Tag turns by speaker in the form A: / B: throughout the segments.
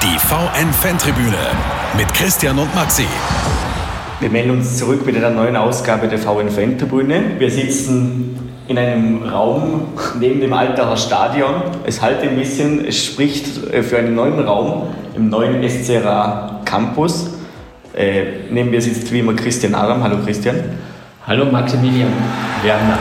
A: Die VN-Fantribüne mit Christian und Maxi.
B: Wir melden uns zurück mit einer neuen Ausgabe der VN-Fantribüne. Wir sitzen in einem Raum neben dem Altacher Stadion. Es halt ein bisschen, es spricht äh, für einen neuen Raum im neuen SCRA Campus. Äh, neben mir sitzt wie immer Christian Aram. Hallo Christian.
C: Hallo Maximilian Werner.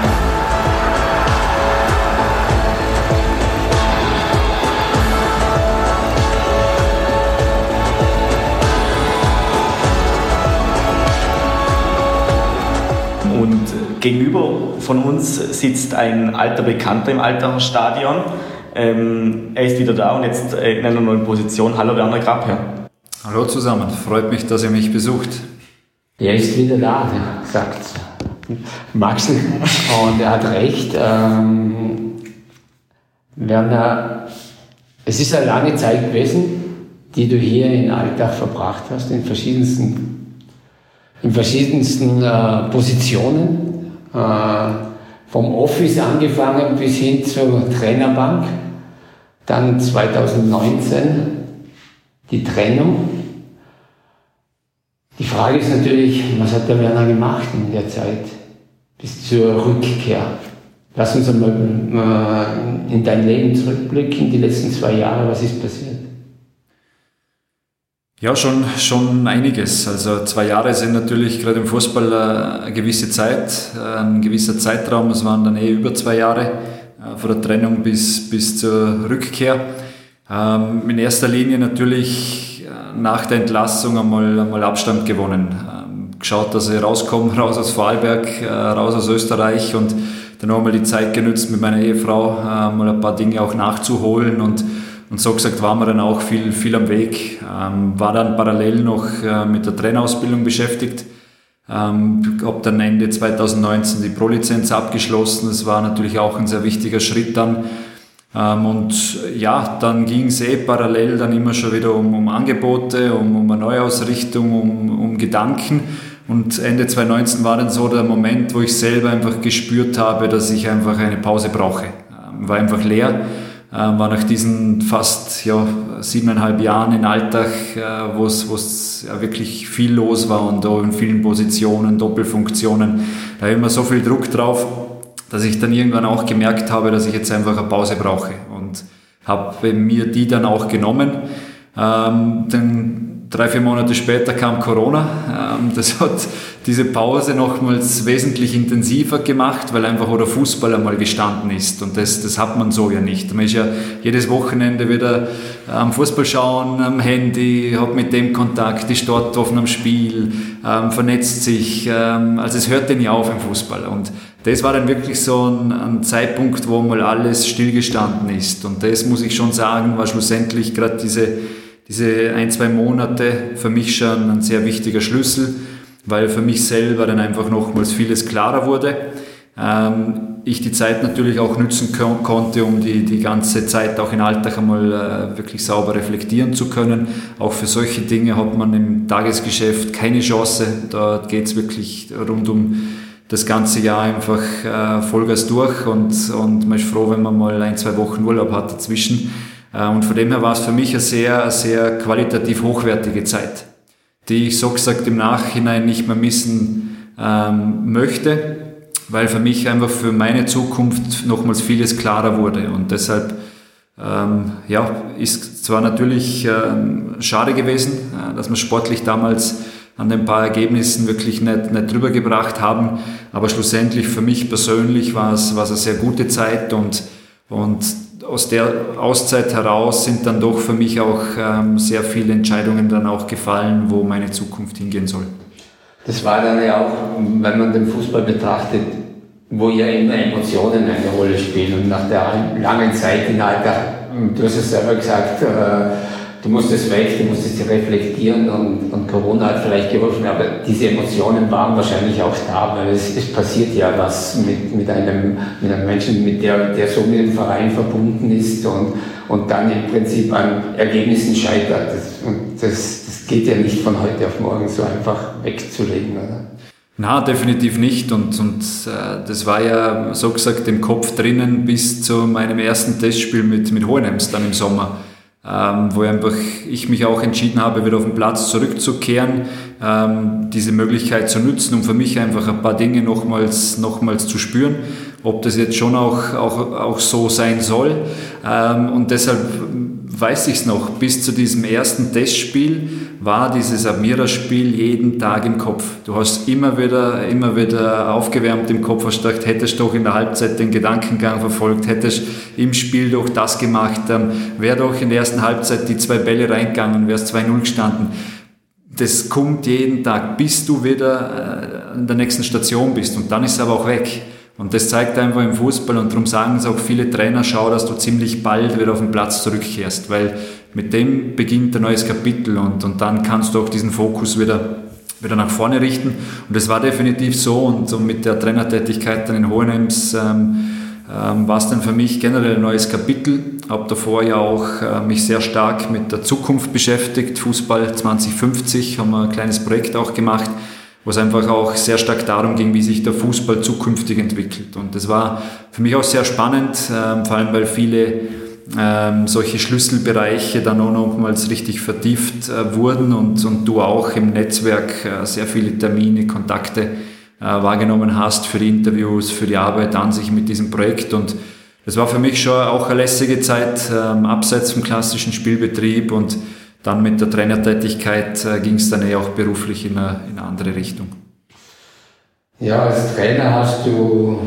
B: Gegenüber von uns sitzt ein alter Bekannter im Altacher Stadion. Ähm, er ist wieder da und jetzt äh, in einer neuen Position. Hallo Werner Grabherr.
D: Hallo zusammen, freut mich, dass ihr mich besucht.
C: Er ist wieder da, sagt Max. Und er hat recht. Ähm, Werner, es ist eine lange Zeit gewesen, die du hier in Alltag verbracht hast, in verschiedensten, in verschiedensten äh, Positionen. Äh, vom Office angefangen bis hin zur Trainerbank. Dann 2019 die Trennung. Die Frage ist natürlich, was hat der Werner gemacht in der Zeit bis zur Rückkehr? Lass uns einmal äh, in dein Leben zurückblicken, die letzten zwei Jahre, was ist passiert?
D: Ja, schon, schon einiges. Also zwei Jahre sind natürlich gerade im Fußball äh, eine gewisse Zeit, äh, ein gewisser Zeitraum. Es waren dann eh über zwei Jahre äh, von der Trennung bis, bis zur Rückkehr. Ähm, in erster Linie natürlich nach der Entlassung einmal, einmal Abstand gewonnen. Ähm, geschaut, dass ich rauskomme, raus aus Vorarlberg, raus aus Österreich und dann auch mal die Zeit genützt, mit meiner Ehefrau mal ein paar Dinge auch nachzuholen und und so gesagt waren wir dann auch viel, viel am Weg. Ähm, war dann parallel noch äh, mit der Trainerausbildung beschäftigt. Ähm, habe dann Ende 2019 die Pro-Lizenz abgeschlossen. Das war natürlich auch ein sehr wichtiger Schritt dann. Ähm, und ja, dann ging es eh parallel dann immer schon wieder um, um Angebote, um, um eine Neuausrichtung, um, um Gedanken. Und Ende 2019 war dann so der Moment, wo ich selber einfach gespürt habe, dass ich einfach eine Pause brauche. Ähm, war einfach leer war nach diesen fast ja, siebeneinhalb Jahren in Alltag, äh, wo es ja, wirklich viel los war und auch in vielen Positionen, Doppelfunktionen, da immer so viel Druck drauf, dass ich dann irgendwann auch gemerkt habe, dass ich jetzt einfach eine Pause brauche und habe mir die dann auch genommen. Ähm, dann drei, vier Monate später kam Corona. Ähm, das hat diese Pause nochmals wesentlich intensiver gemacht, weil einfach auch der Fußball einmal gestanden ist. Und das, das hat man so ja nicht. Man ist ja jedes Wochenende wieder am Fußball schauen, am Handy, hat mit dem Kontakt, ist dort offen am Spiel, ähm, vernetzt sich. Ähm, also es hört ja auf im Fußball. Und das war dann wirklich so ein, ein Zeitpunkt, wo mal alles stillgestanden ist. Und das muss ich schon sagen, war schlussendlich gerade diese diese ein, zwei Monate für mich schon ein sehr wichtiger Schlüssel, weil für mich selber dann einfach nochmals vieles klarer wurde. Ähm, ich die Zeit natürlich auch nützen konnte, um die, die ganze Zeit auch in Alltag einmal äh, wirklich sauber reflektieren zu können. Auch für solche Dinge hat man im Tagesgeschäft keine Chance. Da geht es wirklich rund um das ganze Jahr einfach äh, Vollgas durch und, und man ist froh, wenn man mal ein, zwei Wochen Urlaub hat dazwischen. Äh, und von dem her war es für mich eine sehr, sehr qualitativ hochwertige Zeit, die ich so gesagt im Nachhinein nicht mehr missen ähm, möchte, weil für mich einfach für meine Zukunft nochmals vieles klarer wurde. Und deshalb ähm, ja, ist zwar natürlich ähm, schade gewesen, äh, dass wir sportlich damals an den paar Ergebnissen wirklich nicht, nicht drüber gebracht haben, aber schlussendlich für mich persönlich war es, war es eine sehr gute Zeit und, und aus der Auszeit heraus sind dann doch für mich auch ähm, sehr viele Entscheidungen dann auch gefallen, wo meine Zukunft hingehen soll.
C: Das war dann ja auch, wenn man den Fußball betrachtet, wo ja immer Emotionen eine Rolle spielen. Und nach der langen Zeit in Alter, du hast es selber gesagt, äh, du musstest weg, du musstest reflektieren und, und Corona hat vielleicht geholfen, aber diese Emotionen waren wahrscheinlich auch da, weil es, es passiert ja was mit, mit, einem, mit einem Menschen, mit der, der so mit dem Verein verbunden ist und, und dann im Prinzip an Ergebnissen scheitert. Das, und das, das geht ja nicht von heute auf morgen so einfach wegzulegen, oder?
D: Na, definitiv nicht. Und, und äh, das war ja so gesagt im Kopf drinnen bis zu meinem ersten Testspiel mit, mit Hohenems dann im Sommer ähm, wo einfach ich mich auch entschieden habe, wieder auf den Platz zurückzukehren, ähm, diese Möglichkeit zu nutzen, um für mich einfach ein paar Dinge nochmals, nochmals zu spüren, ob das jetzt schon auch, auch, auch so sein soll. Ähm, und deshalb weiß ich es noch, bis zu diesem ersten Testspiel war dieses Admira-Spiel jeden Tag im Kopf. Du hast immer wieder, immer wieder aufgewärmt im Kopf, hast gedacht, hättest doch in der Halbzeit den Gedankengang verfolgt, hättest im Spiel doch das gemacht, ähm, wäre doch in der ersten Halbzeit die zwei Bälle reingegangen, wärst 2-0 gestanden. Das kommt jeden Tag, bis du wieder äh, an der nächsten Station bist und dann ist es aber auch weg. Und das zeigt einfach im Fußball und darum sagen es auch viele Trainer, schau, dass du ziemlich bald wieder auf den Platz zurückkehrst, weil mit dem beginnt ein neues Kapitel und, und dann kannst du auch diesen Fokus wieder, wieder nach vorne richten. Und das war definitiv so und, und mit der Trainertätigkeit dann in Hohenems ähm, ähm, war es dann für mich generell ein neues Kapitel. Habe davor ja auch äh, mich sehr stark mit der Zukunft beschäftigt. Fußball 2050 haben wir ein kleines Projekt auch gemacht wo es einfach auch sehr stark darum ging, wie sich der Fußball zukünftig entwickelt. Und das war für mich auch sehr spannend, ähm, vor allem weil viele ähm, solche Schlüsselbereiche dann auch nochmals richtig vertieft äh, wurden und, und du auch im Netzwerk äh, sehr viele Termine, Kontakte äh, wahrgenommen hast für die Interviews, für die Arbeit an sich mit diesem Projekt. Und das war für mich schon auch eine lässige Zeit, ähm, abseits vom klassischen Spielbetrieb und dann mit der Trainertätigkeit äh, ging es dann eh auch beruflich in eine, in eine andere Richtung.
C: Ja, als Trainer hast du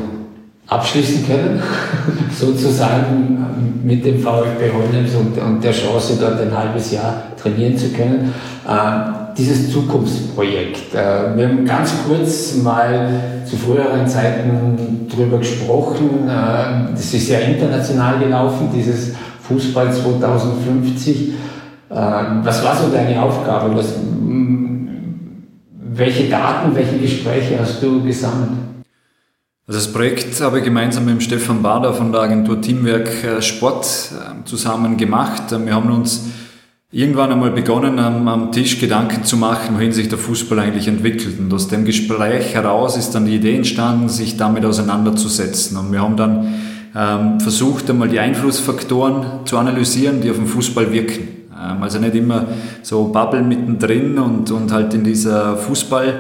C: abschließen können, sozusagen mit dem VfB Holmes und, und, der Chance, dort ein halbes Jahr trainieren zu können. Äh, dieses Zukunftsprojekt. Äh, wir haben ganz kurz mal zu früheren Zeiten darüber gesprochen. Äh, das ist ja international gelaufen, dieses Fußball 2050. Ähm, was war so deine Aufgabe? Was, welche Daten, welche Gespräche hast du gesammelt?
D: Also das Projekt habe ich gemeinsam mit Stefan Bader von der Agentur Teamwerk äh, Sport ähm, zusammen gemacht. Wir haben uns irgendwann einmal begonnen, am, Tisch Gedanken zu machen, wohin sich der Fußball eigentlich entwickelt. Und aus dem Gespräch heraus ist dann die Idee entstanden, sich damit auseinanderzusetzen. Und wir haben dann ähm, versucht, einmal die Einflussfaktoren zu analysieren, die auf den Fußball wirken. Ähm, also nicht immer so Bubble mittendrin und, und halt in dieser Fußball-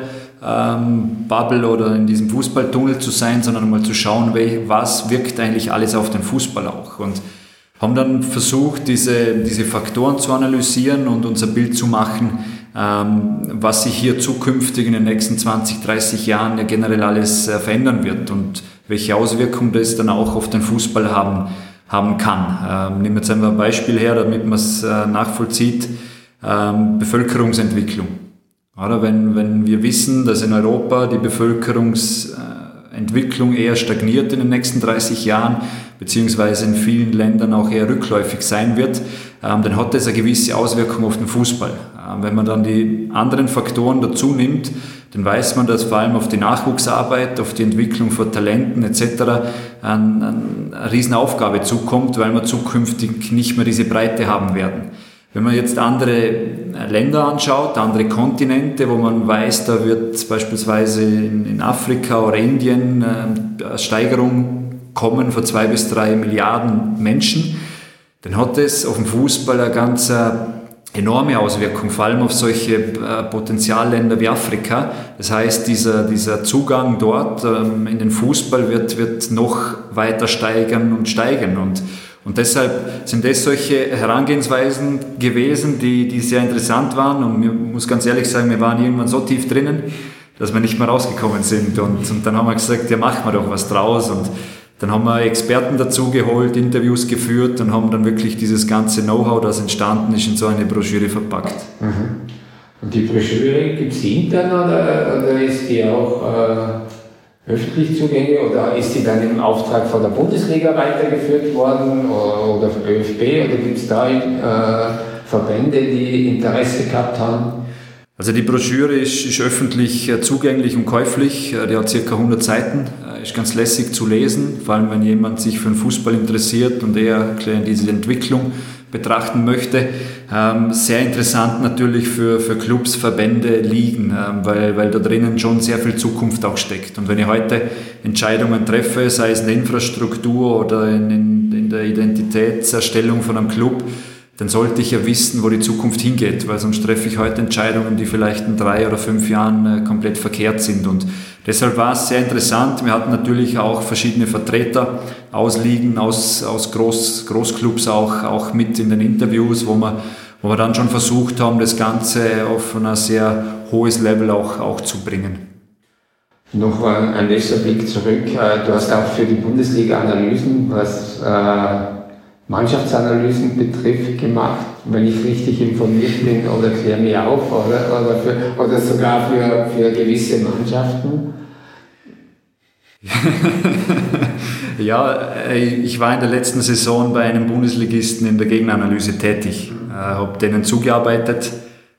D: ähm, Bubble oder in diesem Fußballtunnel zu sein, sondern mal zu schauen, was wirkt eigentlich alles auf den Fußball auch. Und haben dann versucht, diese, diese Faktoren zu analysieren und unser Bild zu machen, ähm, was sich hier zukünftig in den nächsten 20, 30 Jahren ja generell alles äh, verändern wird und welche Auswirkungen das dann auch auf den Fußball haben haben kann. Ähm, nehmen wir jetzt einfach ein Beispiel her, damit man es äh, nachvollzieht. Ähm, Bevölkerungsentwicklung. Oder wenn, wenn wir wissen, dass in Europa die Bevölkerungsentwicklung eher stagniert in den nächsten 30 Jahren, beziehungsweise in vielen Ländern auch eher rückläufig sein wird, ähm, dann hat das eine gewisse Auswirkung auf den Fußball. Ähm, wenn man dann die anderen Faktoren dazu nimmt, dann weiß man, dass vor allem auf die Nachwuchsarbeit, auf die Entwicklung von Talenten etc. eine Riesenaufgabe zukommt, weil wir zukünftig nicht mehr diese Breite haben werden. Wenn man jetzt andere Länder anschaut, andere Kontinente, wo man weiß, da wird beispielsweise in Afrika oder Indien äh, eine Steigerung kommen von zwei bis drei Milliarden Menschen, dann hat es auf dem Fußball eine ganz äh, enorme Auswirkung, vor allem auf solche äh, Potenzialländer wie Afrika. Das heißt, dieser, dieser Zugang dort ähm, in den Fußball wird, wird noch weiter steigern und steigen. Und, und deshalb sind das solche Herangehensweisen gewesen, die, die sehr interessant waren. Und ich muss ganz ehrlich sagen, wir waren irgendwann so tief drinnen, dass wir nicht mehr rausgekommen sind. Und, und dann haben wir gesagt, ja, machen wir doch was draus. Und dann haben wir Experten dazu geholt, Interviews geführt und haben dann wirklich dieses ganze Know-how, das entstanden ist, in so eine Broschüre verpackt.
C: Mhm. Und die Broschüre gibt es intern oder, oder ist die auch äh, öffentlich zugänglich oder ist die dann im Auftrag von der Bundesliga weitergeführt worden oder, vom ÖFB oder gibt es da äh, Verbände, die Interesse gehabt haben?
D: Also die Broschüre ist, ist öffentlich äh, zugänglich und käuflich. Äh, die hat ca. 100 Seiten ist ganz lässig zu lesen, vor allem wenn jemand sich für den Fußball interessiert und eher diese Entwicklung betrachten möchte. Ähm, sehr interessant natürlich für, für Clubs, Verbände, Ligen, ähm, weil, weil da drinnen schon sehr viel Zukunft auch steckt. Und wenn ich heute Entscheidungen treffe, sei es in der Infrastruktur oder in, in, in der Identitätserstellung von einem Club, dann sollte ich ja wissen, wo die Zukunft hingeht, weil sonst treffe ich heute Entscheidungen, die vielleicht in drei oder fünf Jahren äh, komplett verkehrt sind. Und deshalb war es sehr interessant. Wir hatten natürlich auch verschiedene Vertreter aus Ligen, aus, aus Groß, Großclubs auch, auch mit in den Interviews, wo wir, wo wir dann schon versucht haben, das Ganze auf ein sehr hohes Level auch, auch zu bringen.
C: Noch ein letzter Blick zurück. Äh, du hast auch für die Bundesliga Analysen, was äh Mannschaftsanalysen betrifft, gemacht, wenn ich richtig informiert bin, oder klär mich auf, oder, oder, für, oder sogar für, für gewisse Mannschaften?
D: ja, äh, ich war in der letzten Saison bei einem Bundesligisten in der Gegneranalyse tätig, äh, habe denen zugearbeitet,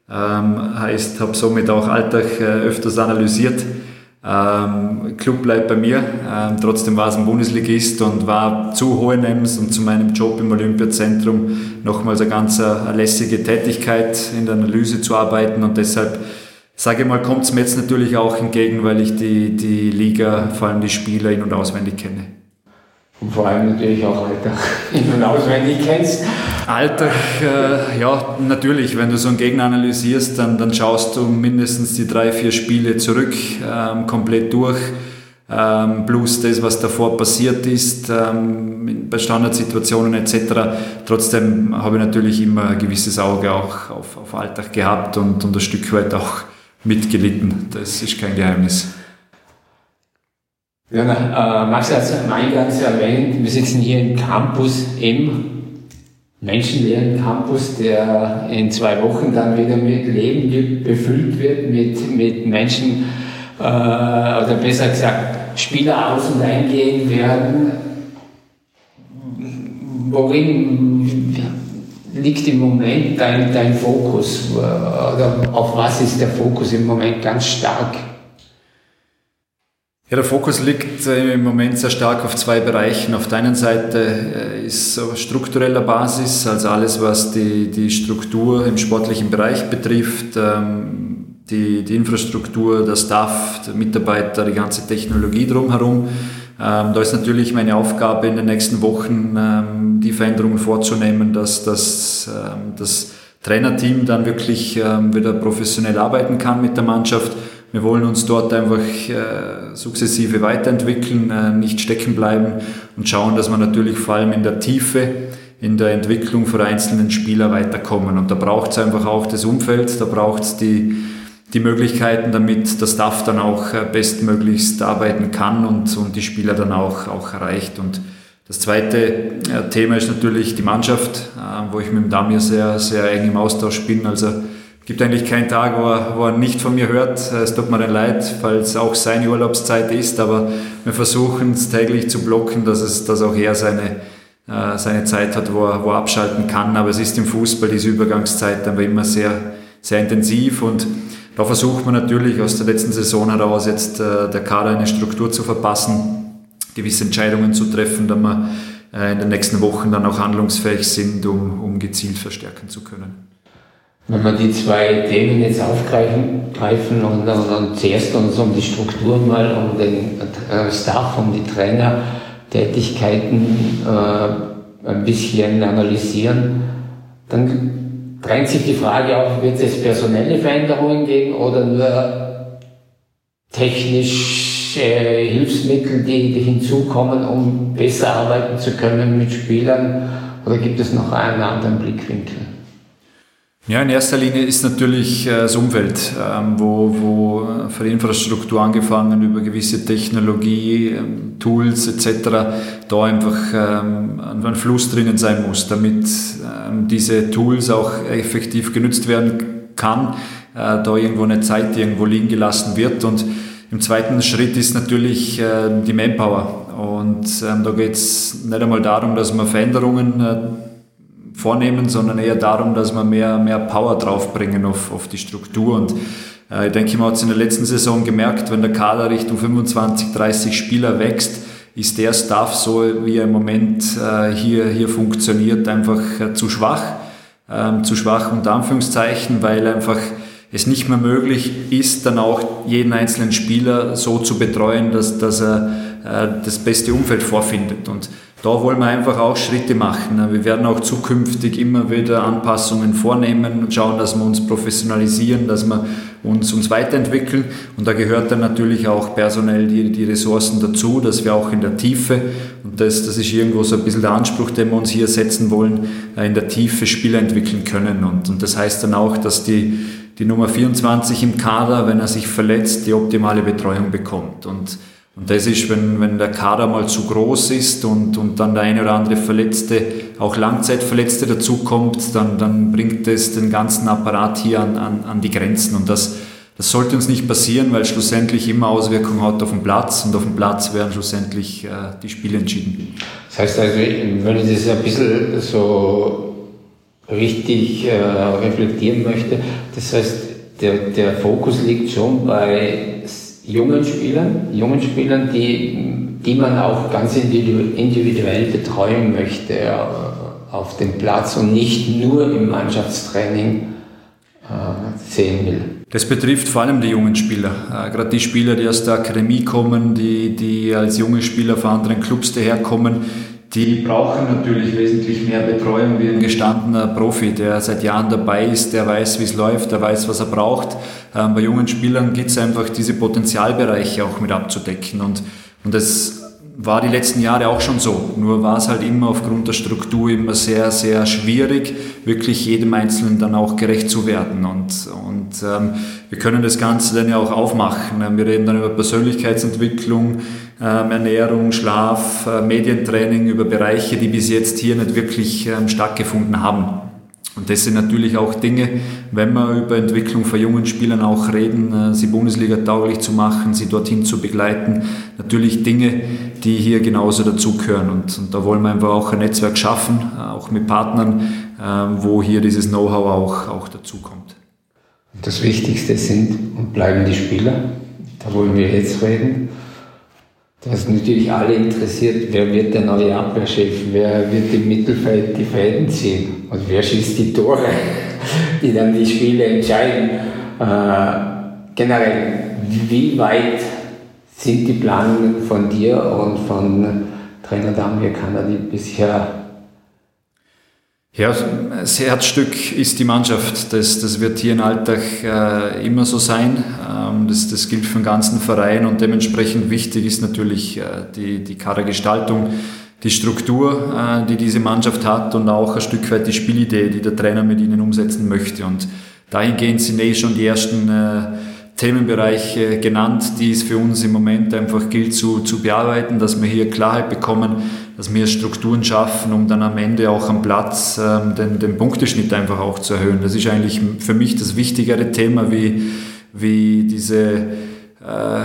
D: ähm, heißt, habe somit auch Alltag äh, öfters analysiert ähm, Club bleibt bei mir. Ähm, trotzdem war es ein Bundesligist und war zu Hohenems und zu meinem Job im Olympiazentrum nochmals eine ganz äh, eine lässige Tätigkeit in der Analyse zu arbeiten und deshalb sage ich mal, kommt es mir jetzt natürlich auch entgegen, weil ich die, die Liga, vor allem die Spieler in- und auswendig kenne.
C: Und vor allem natürlich auch Alltag in- und auswendig kennst.
D: Alltag, äh, ja, natürlich. Wenn du so einen Gegner analysierst, dann, dann schaust du mindestens die drei, vier Spiele zurück, ähm, komplett durch. Ähm, plus das, was davor passiert ist, ähm, bei Standardsituationen etc. Trotzdem habe ich natürlich immer ein gewisses Auge auch auf, auf Alltag gehabt und, und ein Stück weit auch mitgelitten. Das ist kein Geheimnis.
C: Ja, na, äh, Max hat es eingangs erwähnt, wir sitzen hier im Campus M, menschenleeren Campus, der in zwei Wochen dann wieder mit Leben befüllt wird, mit, mit Menschen, äh, oder besser gesagt, Spieler aus und eingehen werden. Worin liegt im Moment dein, dein Fokus? Oder auf was ist der Fokus im Moment ganz stark?
D: Ja, der Fokus liegt äh, im Moment sehr stark auf zwei Bereichen. Auf der einen Seite äh, ist so struktureller Basis, also alles, was die, die Struktur im sportlichen Bereich betrifft, ähm, die, die Infrastruktur, der Staff, der Mitarbeiter, die ganze Technologie drumherum. Ähm, da ist natürlich meine Aufgabe in den nächsten Wochen, ähm, die Veränderungen vorzunehmen, dass, dass das Trainerteam dann wirklich wieder professionell arbeiten kann mit der Mannschaft wir wollen uns dort einfach äh, sukzessive weiterentwickeln, äh, nicht stecken bleiben und schauen, dass wir natürlich vor allem in der Tiefe, in der Entwicklung für einzelnen Spieler weiterkommen. Und da braucht es einfach auch das Umfeld, da braucht es die, die Möglichkeiten, damit der Staff dann auch äh, bestmöglichst arbeiten kann und, und die Spieler dann auch, auch erreicht. Und das zweite äh, Thema ist natürlich die Mannschaft, äh, wo ich mit dem Damir sehr, sehr eng im Austausch bin. Also gibt eigentlich keinen Tag, wo er, wo er nicht von mir hört. Es tut mir dann leid, falls auch seine Urlaubszeit ist, aber wir versuchen es täglich zu blocken, dass, es, dass auch er seine, äh, seine Zeit hat, wo er, wo er abschalten kann. Aber es ist im Fußball diese Übergangszeit aber immer sehr, sehr intensiv und da versucht man natürlich aus der letzten Saison heraus jetzt äh, der Kader eine Struktur zu verpassen, gewisse Entscheidungen zu treffen, damit wir äh, in den nächsten Wochen dann auch handlungsfähig sind, um, um gezielt verstärken zu können.
C: Wenn wir die zwei Themen jetzt aufgreifen greifen und, und zuerst uns um die Struktur mal, um den äh, Staff, um die Trainertätigkeiten äh, ein bisschen analysieren, dann drängt sich die Frage auf, wird es personelle Veränderungen geben oder nur technische Hilfsmittel, die, die hinzukommen, um besser arbeiten zu können mit Spielern? Oder gibt es noch einen anderen Blickwinkel?
D: Ja, in erster Linie ist natürlich äh, das Umfeld, ähm, wo, wo von der Infrastruktur angefangen über gewisse Technologie, ähm, Tools etc. da einfach ähm, ein Fluss drinnen sein muss, damit diese Tools auch effektiv genutzt werden kann, äh, da irgendwo eine Zeit irgendwo liegen gelassen wird und im zweiten Schritt ist natürlich äh, die Manpower und da geht es nicht einmal darum, dass man Veränderungen vornehmen, sondern eher darum, dass wir mehr, mehr Power draufbringen auf, auf die Struktur. Und äh, ich denke, man hat es in der letzten Saison gemerkt, wenn der Kader Richtung 25, 30 Spieler wächst, ist der Staff so, wie er im Moment äh, hier, hier funktioniert, einfach äh, zu schwach. Ähm, zu schwach unter Anführungszeichen, weil einfach es nicht mehr möglich ist, dann auch jeden einzelnen Spieler so zu betreuen, dass, dass er äh, das beste Umfeld vorfindet. Und da wollen wir einfach auch Schritte machen. Wir werden auch zukünftig immer wieder Anpassungen vornehmen und schauen, dass wir uns professionalisieren, dass wir uns, uns weiterentwickeln. Und da gehört dann natürlich auch personell die, die Ressourcen dazu, dass wir auch in der Tiefe, und das, das ist irgendwo so ein bisschen der Anspruch, den wir uns hier setzen wollen, äh, in der Tiefe Spieler entwickeln können. Und, und das heißt dann auch, dass die, die Nummer 24 im Kader, wenn er sich verletzt, die optimale Betreuung bekommt. Und und das ist, wenn, wenn der Kader mal zu groß ist und, und dann der eine oder andere Verletzte, auch Langzeitverletzte dazukommt, dann, dann bringt das den ganzen Apparat hier an, an, an die Grenzen. Und das, das sollte uns nicht passieren, weil schlussendlich immer Auswirkungen hat auf den Platz und auf dem Platz werden schlussendlich äh, die Spiele entschieden.
C: Das heißt also, wenn ich das ein bisschen so richtig äh, reflektieren möchte, das heißt, der, der Fokus liegt schon bei jungen Spielern, jungen Spielern, die, die man auch ganz individuell betreuen möchte äh, auf dem Platz und nicht nur im Mannschaftstraining äh, sehen will.
D: Das betrifft vor allem die jungen Spieler, äh, gerade die Spieler, die aus der Akademie kommen, die, die als junge Spieler von anderen Clubs daherkommen, die brauchen natürlich wesentlich mehr Betreuung wie ein gestandener Profi, der seit Jahren dabei ist, der weiß, wie es läuft, der weiß, was er braucht. Ähm, bei jungen Spielern geht es einfach, diese Potenzialbereiche auch mit abzudecken. Und, und das war die letzten Jahre auch schon so. Nur war es halt immer aufgrund der Struktur immer sehr, sehr schwierig, wirklich jedem Einzelnen dann auch gerecht zu werden. Und, und ähm, wir können das Ganze dann ja auch aufmachen. Wir reden dann über Persönlichkeitsentwicklung, ähm, Ernährung, Schlaf, äh, Medientraining, über Bereiche, die bis jetzt hier nicht wirklich ähm, stattgefunden haben. Und das sind natürlich auch Dinge, wenn wir über Entwicklung von jungen Spielern auch reden, äh, sie Bundesliga tauglich zu machen, sie dorthin zu begleiten, natürlich Dinge, die hier genauso dazugehören. Und, und da wollen wir einfach auch ein Netzwerk schaffen, äh, auch mit Partnern, wo hier dieses Know-how auch, auch dazukommt.
C: Das Wichtigste sind und bleiben die Spieler. Da wollen wir jetzt reden. Das natürlich alle interessiert, wer wird der neue Abwehrchef, wer wird im Mittelfeld die Fäden ziehen und wer schießt die Tore, die dann die Spiele entscheiden. Äh, generell, wie weit sind die Planungen von dir und von Trainer Damir Kanadi bisher
D: ja, das Herzstück ist die Mannschaft. Das, das wird hier im Alltag äh, immer so sein. Ähm, das, das gilt für den ganzen Verein und dementsprechend wichtig ist natürlich äh, die, die Kadergestaltung, die Struktur, äh, die diese Mannschaft hat und auch ein Stück weit die Spielidee, die der Trainer mit ihnen umsetzen möchte. Und dahingehend sind eh schon die ersten äh, Themenbereiche genannt, die es für uns im Moment einfach gilt zu, zu bearbeiten, dass wir hier Klarheit bekommen, dass wir Strukturen schaffen, um dann am Ende auch am Platz ähm, den, den Punkteschnitt einfach auch zu erhöhen. Das ist eigentlich für mich das wichtigere Thema, wie, wie diese äh,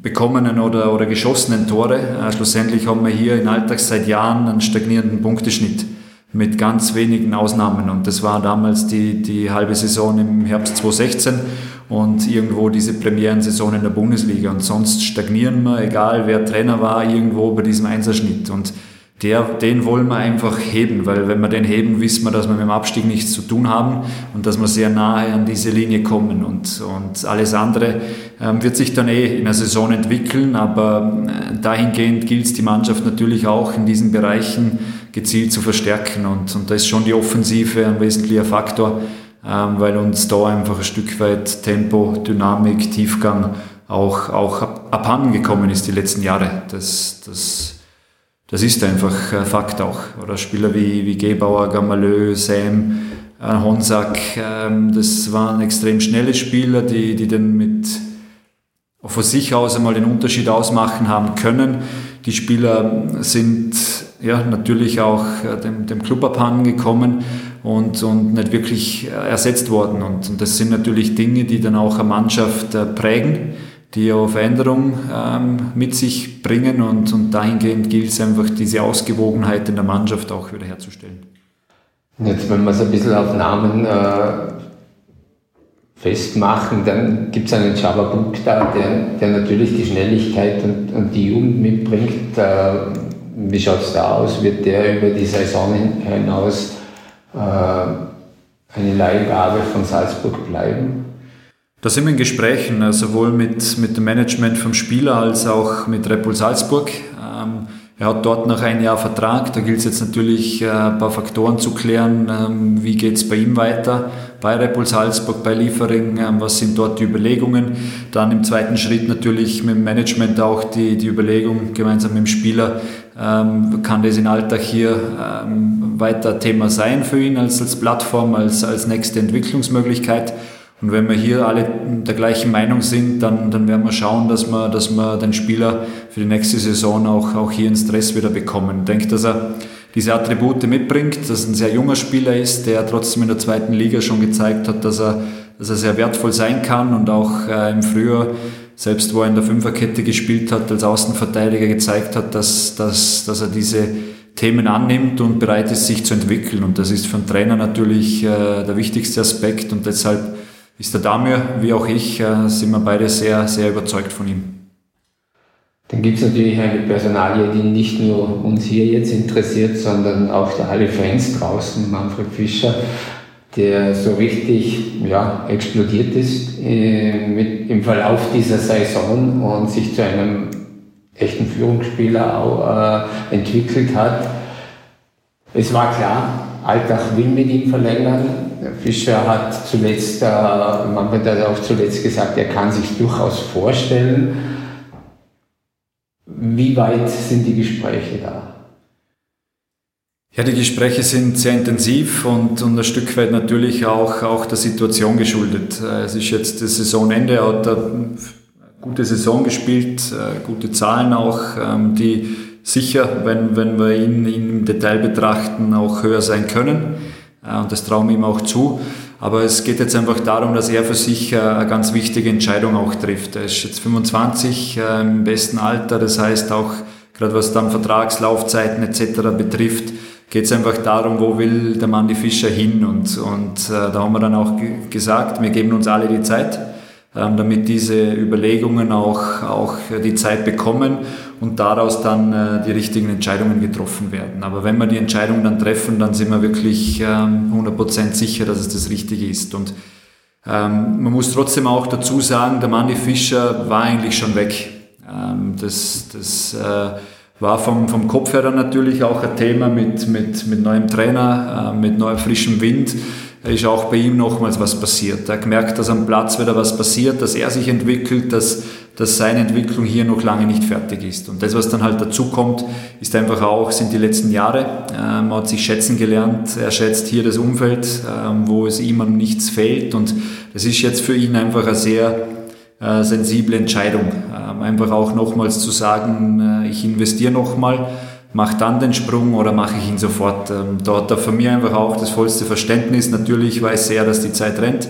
D: bekommenen oder, oder geschossenen Tore. Äh, schlussendlich haben wir hier in Alltags seit Jahren einen stagnierenden Punkteschnitt mit ganz wenigen Ausnahmen. Und das war damals die, die halbe Saison im Herbst 2016 und irgendwo diese Premierensaison in der Bundesliga. Und sonst stagnieren wir, egal wer Trainer war, irgendwo bei diesem Einserschnitt. Und der, den wollen wir einfach heben, weil wenn wir den heben, wissen wir, dass wir mit dem Abstieg nichts zu tun haben und dass wir sehr nahe an diese Linie kommen. Und, und alles andere ähm, wird sich dann eh in der Saison entwickeln, aber äh, dahingehend gilt es die Mannschaft natürlich auch in diesen Bereichen gezielt zu verstärken. Und, und da ist schon die Offensive ein wesentlicher Faktor, weil uns da einfach ein Stück weit Tempo, Dynamik, Tiefgang auch, auch abhanden gekommen ist die letzten Jahre. Das, das, das ist einfach ein Fakt auch. Oder Spieler wie, wie Gebauer, Gamalö, Sam, äh, Honsack, ähm, das waren extrem schnelle Spieler, die, die dann mit von sich aus einmal den Unterschied ausmachen haben können. Die Spieler sind ja natürlich auch äh, dem, dem Club abhanden gekommen und, und nicht wirklich ersetzt worden. Und, und das sind natürlich Dinge, die dann auch eine Mannschaft äh, prägen, die auch Veränderung ähm, mit sich bringen und, und dahingehend gilt es einfach, diese Ausgewogenheit in der Mannschaft auch wieder herzustellen.
C: Jetzt, wenn wir es ein bisschen auf Namen äh, festmachen, dann gibt es einen Java Bukta, der, der natürlich die Schnelligkeit und, und die Jugend mitbringt. Äh, wie schaut es da aus? Wird der über die Saison hinaus äh, eine Leihgabe von Salzburg bleiben?
D: Da sind wir in Gesprächen, äh, sowohl mit, mit dem Management vom Spieler als auch mit Repul Salzburg. Ähm, Er hat dort noch ein Jahr Vertrag. Da gilt es jetzt natürlich äh, ein paar Faktoren zu klären. Ähm, wie geht es bei ihm weiter? Bei Repul Salzburg, bei Liefering, ähm, was sind dort die Überlegungen? Dann im zweiten Schritt natürlich mit dem Management auch die, die Überlegung gemeinsam mit dem Spieler, ähm, kann das in Alltag hier weiter Thema sein für ihn als, als Plattform, als, als nächste Entwicklungsmöglichkeit. Und wenn wir hier alle der gleichen Meinung sind, dann, dann werden wir schauen, dass wir, dass wir den Spieler für die nächste Saison auch, auch hier in Stress wieder bekommen. Ich denke, dass er diese Attribute mitbringt, dass er ein sehr junger Spieler ist, der trotzdem in der zweiten Liga schon gezeigt hat, dass er, dass er sehr wertvoll sein kann und auch äh, im Frühjahr, selbst wo er in der Fünferkette gespielt hat, als Außenverteidiger gezeigt hat, dass, dass, dass er diese Themen annimmt und bereit ist, sich zu entwickeln. Und das ist für einen Trainer natürlich äh, der wichtigste Aspekt und deshalb ist der Damir, wie auch ich, äh, sind wir beide sehr, sehr überzeugt von ihm.
C: Dann gibt es natürlich eine Personalie, die nicht nur uns hier jetzt interessiert, sondern auch alle Fans draußen, Manfred Fischer, der so richtig ja, explodiert ist äh, mit, im Verlauf dieser Saison und sich zu einem echten Führungsspieler auch, äh, entwickelt hat. Es war klar, Alltag will mit ihm verlängern. Fischer hat zuletzt, äh, Manfred hat auch zuletzt gesagt, er kann sich durchaus vorstellen. Wie weit sind die Gespräche da?
D: Ja, die Gespräche sind sehr intensiv und, und ein Stück weit natürlich auch, auch der Situation geschuldet. Äh, es ist jetzt das Saisonende, er hat eine gute Saison gespielt, äh, gute Zahlen auch, ähm, die sicher, wenn, wenn wir ihn, ihn im Detail betrachten, auch höher sein können. Äh, und das trauen wir ihm auch zu. Aber es geht jetzt einfach darum, dass er für sich eine ganz wichtige Entscheidung auch trifft. Er ist jetzt 25, äh, im besten Alter. Das heißt auch, gerade was dann Vertragslaufzeiten etc. betrifft, geht es einfach darum, wo will der Mann die Fischer hin. Und, und da haben wir dann auch gesagt, wir geben uns alle die Zeit ähm, damit diese Überlegungen auch, auch die Zeit bekommen und daraus dann äh, die richtigen Entscheidungen getroffen werden. Aber wenn wir die Entscheidung dann treffen, dann sind wir wirklich 100% ähm, sicher, dass es das Richtige ist. Und ähm, man muss trotzdem auch dazu sagen, der Manni Fischer war eigentlich schon weg. Ähm, das das äh, war vom, vom Kopf her dann natürlich auch ein Thema mit, mit, mit neuem Trainer, äh, mit neuem frischem Wind ist auch bei ihm nochmals was passiert. Er hat gemerkt, dass am Platz wieder was passiert, dass er sich entwickelt, dass, dass seine Entwicklung hier noch lange nicht fertig ist. Und das, was dann halt dazu kommt, ist einfach auch, sind die letzten Jahre. Ähm, man hat sich schätzen gelernt. Er schätzt hier das Umfeld, ähm, wo es ihm an nichts fehlt. Und das ist jetzt für ihn einfach eine sehr äh, sensible Entscheidung. Ähm, einfach auch nochmals zu sagen, äh, ich investiere nochmal mache dann den Sprung oder mache ich ihn sofort. Ähm, da hat er von mir einfach auch das vollste Verständnis. Natürlich weiß er, dass die Zeit rennt.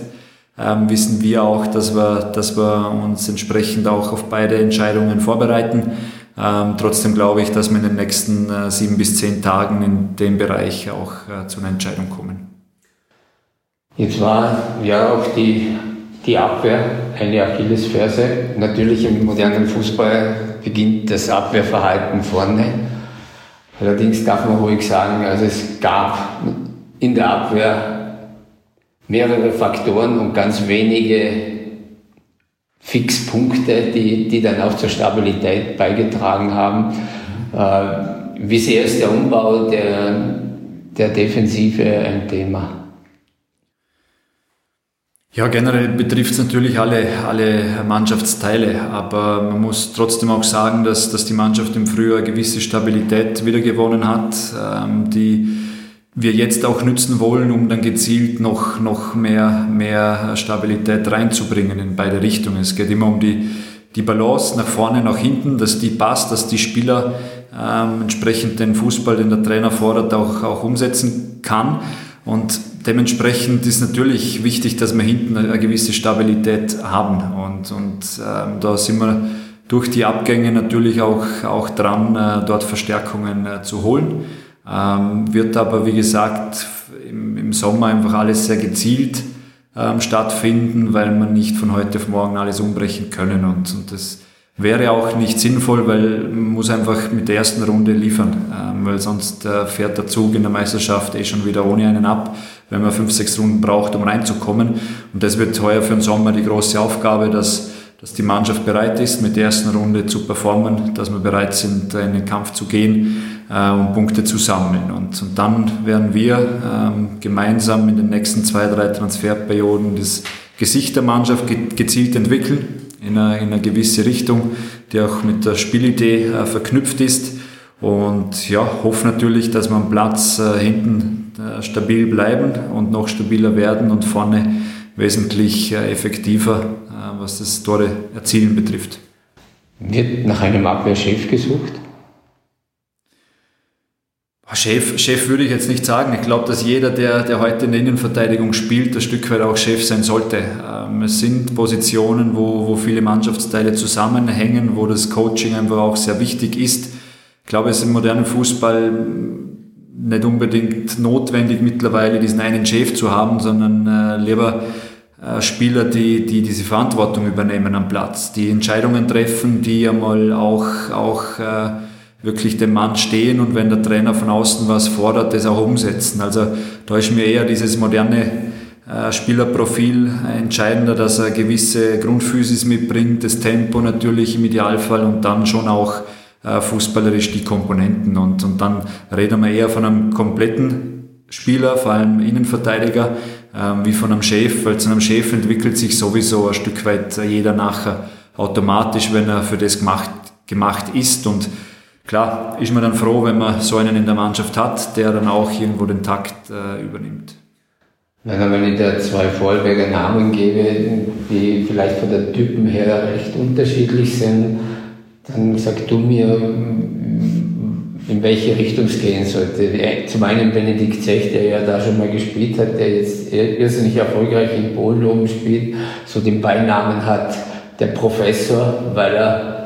D: Ähm, wissen wir auch, dass wir, dass wir uns entsprechend auch auf beide Entscheidungen vorbereiten. Ähm, trotzdem glaube ich, dass wir in den nächsten äh, sieben bis zehn Tagen in dem Bereich auch äh, zu einer Entscheidung kommen.
C: Jetzt war ja auch die, die Abwehr eine Achillesferse. Natürlich im modernen Fußball beginnt das Abwehrverhalten vorne. Allerdings darf man ruhig sagen, also es gab in der Abwehr mehrere Faktoren und ganz wenige Fixpunkte, die, die dann auch zur Stabilität beigetragen haben. Äh, wie sehr ist der Umbau der, der Defensive ein Thema?
D: Ja, generell betrifft es natürlich alle, alle Mannschaftsteile, aber man muss trotzdem auch sagen, dass, dass die Mannschaft im Frühjahr gewisse Stabilität wiedergewonnen hat, ähm, die wir jetzt auch nützen wollen, um dann gezielt noch, noch mehr, mehr Stabilität reinzubringen in beide Richtungen. Es geht immer um die, die Balance nach vorne, nach hinten, dass die passt, dass die Spieler ähm, entsprechend den Fußball, den der Trainer fordert, auch, auch umsetzen kann. Und dementsprechend ist natürlich wichtig, dass wir hinten eine gewisse Stabilität haben. Und, und ähm, da sind wir durch die Abgänge natürlich auch, auch dran, äh, dort Verstärkungen äh, zu holen. Ähm, wird aber, wie gesagt, im, im, Sommer einfach alles sehr gezielt ähm, stattfinden, weil man nicht von heute auf morgen alles umbrechen können. Und, und das wäre auch nicht sinnvoll, weil man muss einfach mit der ersten Runde liefern, ähm, weil sonst äh, fährt der Zug in der Meisterschaft eh schon wieder ohne einen ab, wenn man fünf, sechs Runden braucht, um reinzukommen. Und das wird heuer für den Sommer die große Aufgabe, dass, dass die Mannschaft bereit ist, mit der ersten Runde zu performen, dass wir bereit sind, in den Kampf zu gehen äh, und Punkte zu sammeln. Und, und dann werden wir ähm, gemeinsam in den nächsten zwei, drei Transferperioden das Gesicht der Mannschaft gezielt entwickeln, in eine, in eine gewisse Richtung, die auch mit der Spielidee äh, verknüpft ist. Und ja, hoffe natürlich, dass am Platz äh, hinten stabil bleiben und noch stabiler werden und vorne wesentlich äh, effektiver, äh, was das Tore erzielen betrifft.
C: Wird nach einem Abwehrchef gesucht?
D: Chef, Chef würde ich jetzt nicht sagen. Ich glaube, dass jeder, der, der heute in der Innenverteidigung spielt, ein Stück weit auch Chef sein sollte. Ähm, es sind Positionen, wo, wo viele Mannschaftsteile zusammenhängen, wo das Coaching einfach auch sehr wichtig ist. Ich glaube, es ist im modernen Fußball nicht unbedingt notwendig mittlerweile diesen einen Chef zu haben, sondern äh, lieber äh, Spieler, die, die diese Verantwortung übernehmen am Platz, die Entscheidungen treffen, die einmal auch, auch äh, wirklich dem Mann stehen und wenn der Trainer von außen was fordert, das auch umsetzen. Also da ist mir eher dieses moderne äh, Spielerprofil entscheidender, dass er gewisse Grundphysis mitbringt, das Tempo natürlich im Idealfall und dann schon auch äh, fußballerisch die Komponenten. Und, und dann reden wir eher von einem kompletten Spieler, vor allem Innenverteidiger, äh, wie von einem Chef, weil zu einem Chef entwickelt sich sowieso ein Stück weit jeder nachher automatisch, wenn er für das gemacht, gemacht ist und klar ist man dann froh, wenn man so einen in der Mannschaft hat, der dann auch irgendwo den Takt äh, übernimmt.
C: wenn ich da zwei Vorarlberger Namen gebe, die vielleicht von der Typen her recht unterschiedlich sind, dann sag du mir, in welche Richtung es gehen sollte. Zum einen Benedikt Zech, der ja da schon mal gespielt hat, der jetzt irrsinnig erfolgreich in Polen oben spielt, so den Beinamen hat, der Professor, weil er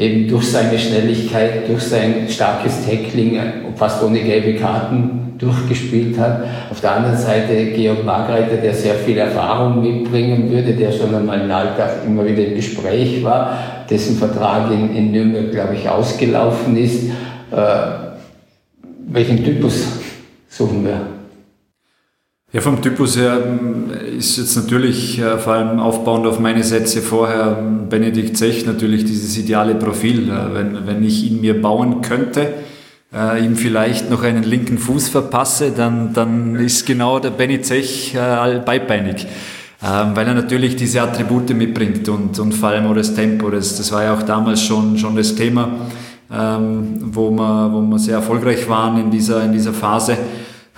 C: eben durch seine Schnelligkeit, durch sein starkes Tackling fast ohne gelbe Karten durchgespielt hat. Auf der anderen Seite Georg Margreiter, der sehr viel Erfahrung mitbringen würde, der schon einmal im Alltag immer wieder im Gespräch war, dessen Vertrag in, in Nürnberg, glaube ich, ausgelaufen ist. Äh, welchen Typus suchen wir?
D: Ja, vom Typus her ähm, ist jetzt natürlich äh, vor allem aufbauend auf meine Sätze vorher Benedikt Zech natürlich dieses ideale Profil. Äh, wenn, wenn ich ihn mir bauen könnte, äh, ihm vielleicht noch einen linken Fuß verpasse, dann, dann ist genau der Benny Zech äh, beibeinig. Ähm, weil er natürlich diese Attribute mitbringt und, und vor allem auch das Tempo. Das, das war ja auch damals schon, schon das Thema, ähm, wo, wir, wo wir sehr erfolgreich waren in dieser, in dieser Phase.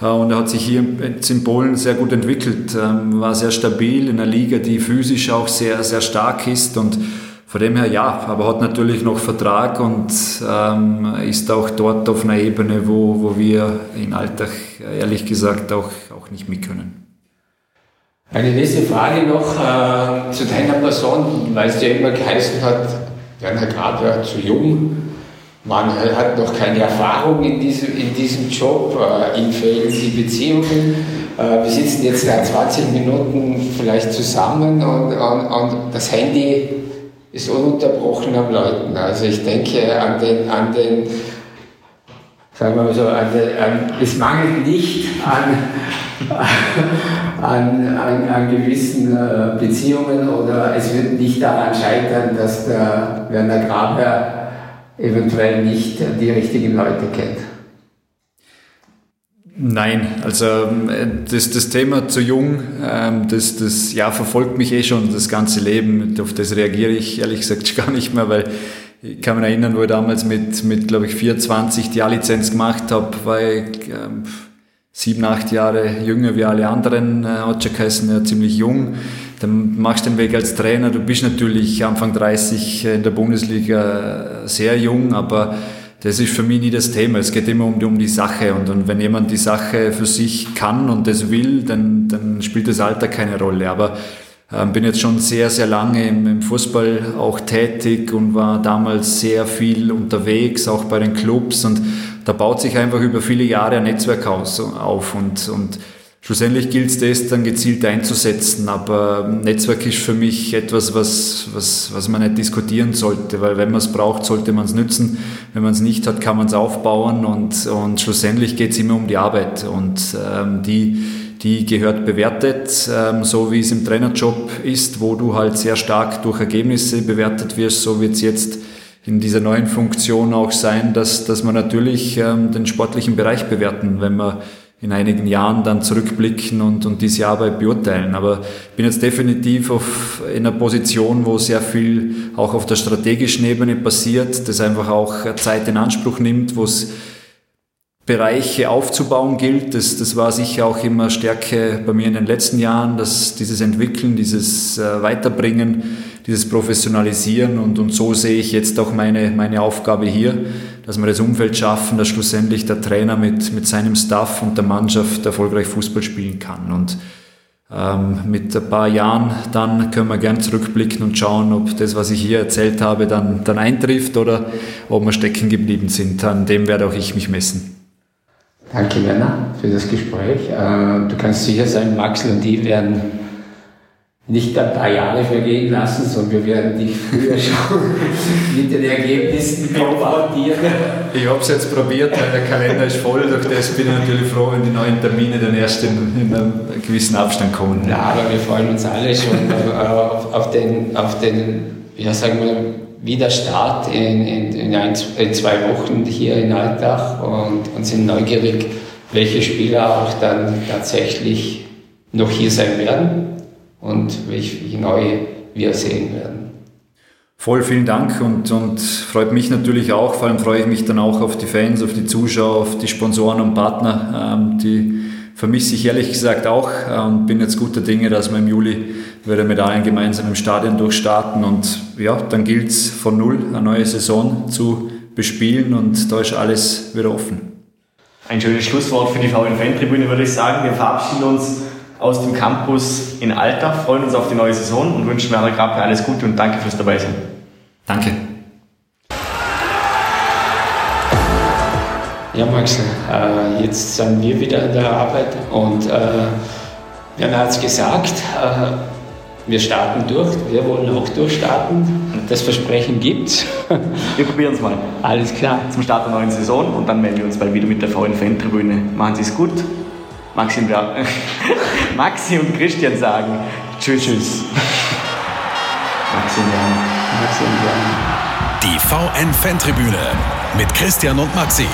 D: Und er hat sich hier in Polen sehr gut entwickelt, ähm, war sehr stabil in einer Liga, die physisch auch sehr, sehr stark ist. Und von dem her ja, aber hat natürlich noch Vertrag und ähm, ist auch dort auf einer Ebene, wo, wo wir in Alltag ehrlich gesagt auch, auch nicht mit können.
C: Eine nächste Frage noch äh, zu deiner Person, weil es ja immer geheißen hat, Werner Grad war zu jung man hat noch keine Erfahrung in diesem, in diesem Job, äh, ihm fehlen die Beziehungen. Äh, wir sitzen jetzt seit 20 Minuten vielleicht zusammen und, und, und das Handy ist ununterbrochen am Läuten. Also ich denke an den, an den sagen wir mal so, an, den, an es mangelt nicht an, an, an, an gewissen äh, Beziehungen oder es wird nicht daran scheitern, dass der Werner Graber eventuell nicht die richtigen Leute kennt.
D: Nein, also ähm, das, das Thema zu jung, ähm, das, das ja, verfolgt mich eh schon das ganze Leben. Auf das reagiere ich ehrlich gesagt gar nicht mehr, weil ich kann mich erinnern, wo ich damals mit, mit glaube ich, 24 die A-Lizenz gemacht habe, war ich ähm, sieben, acht Jahre jünger wie alle anderen, äh, hat schon geheißen, ja, ziemlich jung dann machst du den Weg als Trainer. Du bist natürlich Anfang 30 in der Bundesliga sehr jung, aber das ist für mich nie das Thema. Es geht immer um die, um die Sache. Und, und wenn jemand die Sache für sich kann und das will, dann, dann spielt das Alter keine Rolle. Aber ähm, bin jetzt schon sehr, sehr lange im, im, Fußball auch tätig und war damals sehr viel unterwegs, auch bei den Clubs. Und da baut sich einfach über viele Jahre ein Netzwerk aus, auf. Und, und Schlussendlich gilt es das dann gezielt einzusetzen, aber Netzwerk ist für mich etwas, was, was, was man nicht diskutieren sollte, weil wenn man es braucht, sollte man es nützen. Wenn man es nicht hat, kann man es aufbauen und, und schlussendlich geht es immer um die Arbeit und ähm, die, die gehört bewertet, ähm, so wie es im Trainerjob ist, wo du halt sehr stark durch Ergebnisse bewertet wirst, so wird es jetzt in dieser neuen Funktion auch sein, dass, dass man natürlich ähm, den sportlichen Bereich bewerten, wenn wir in einigen Jahren dann zurückblicken und, und diese Arbeit beurteilen. Aber ich bin jetzt definitiv auf, in einer Position, wo sehr viel auch auf der strategischen Ebene passiert, das einfach auch Zeit in Anspruch nimmt, wo es Bereiche aufzubauen gilt. Das, das war sicher auch immer Stärke bei mir in den letzten Jahren, dass dieses Entwickeln, dieses äh, Weiterbringen, dieses Professionalisieren und, und so sehe ich jetzt auch meine, meine Aufgabe hier, dass wir das Umfeld schaffen, dass schlussendlich der Trainer mit, mit seinem Staff und der Mannschaft erfolgreich Fußball spielen kann. Und ähm, mit ein paar Jahren dann können wir gern zurückblicken und schauen, ob das, was ich hier erzählt habe, dann, dann eintrifft oder ob wir stecken geblieben sind. An dem werde auch ich mich messen.
C: Danke, Werner, für das Gespräch. Äh, du kannst sicher sein, Maxl und ich werden nicht ein paar Jahre vergehen lassen, sondern wir werden dich früher schon mit den Ergebnissen konfrontieren.
D: Ich habe es jetzt probiert, weil der Kalender ist voll, durch das bin ich natürlich froh, wenn die neuen Termine dann erst in, in einem gewissen Abstand kommen.
C: Ja, aber wir freuen uns alle schon auf, auf, den, auf den, ja sagen wir, Wiederstart in, in, in, ein, in zwei Wochen hier in Altach und, und sind neugierig, welche Spieler auch dann tatsächlich noch hier sein werden und welche neue wir sehen werden.
D: Voll vielen Dank und, und freut mich natürlich auch, vor allem freue ich mich dann auch auf die Fans, auf die Zuschauer, auf die Sponsoren und Partner, ähm, die vermisse ich ehrlich gesagt auch äh, und bin jetzt guter Dinge, dass wir im Juli wieder mit allen gemeinsam im Stadion durchstarten und ja, dann gilt es von null eine neue Saison zu bespielen und da ist alles wieder offen.
B: Ein schönes Schlusswort für die VN-Fan-Tribüne würde ich sagen. Wir verabschieden uns aus dem Campus in Altach, freuen uns auf die neue Saison und wünschen Werner Grappe alles Gute und danke fürs Dabeisein.
D: Danke.
C: Ja, Max, äh, jetzt sind wir wieder in der Arbeit und äh, Werner hat es gesagt, äh, wir starten durch, wir wollen auch durchstarten. Das Versprechen gibt's.
B: Wir probieren es mal.
C: Alles klar.
B: Zum Start der neuen Saison und dann melden wir uns bald wieder mit der VN-Fan-Tribüne. Machen Sie es gut. Maxi und, Maxi und Christian sagen Tschüss. Tschüss.
C: Maxi und Jan. Maxi und Jan.
A: Die VN-Fan-Tribüne mit Christian und Maxi.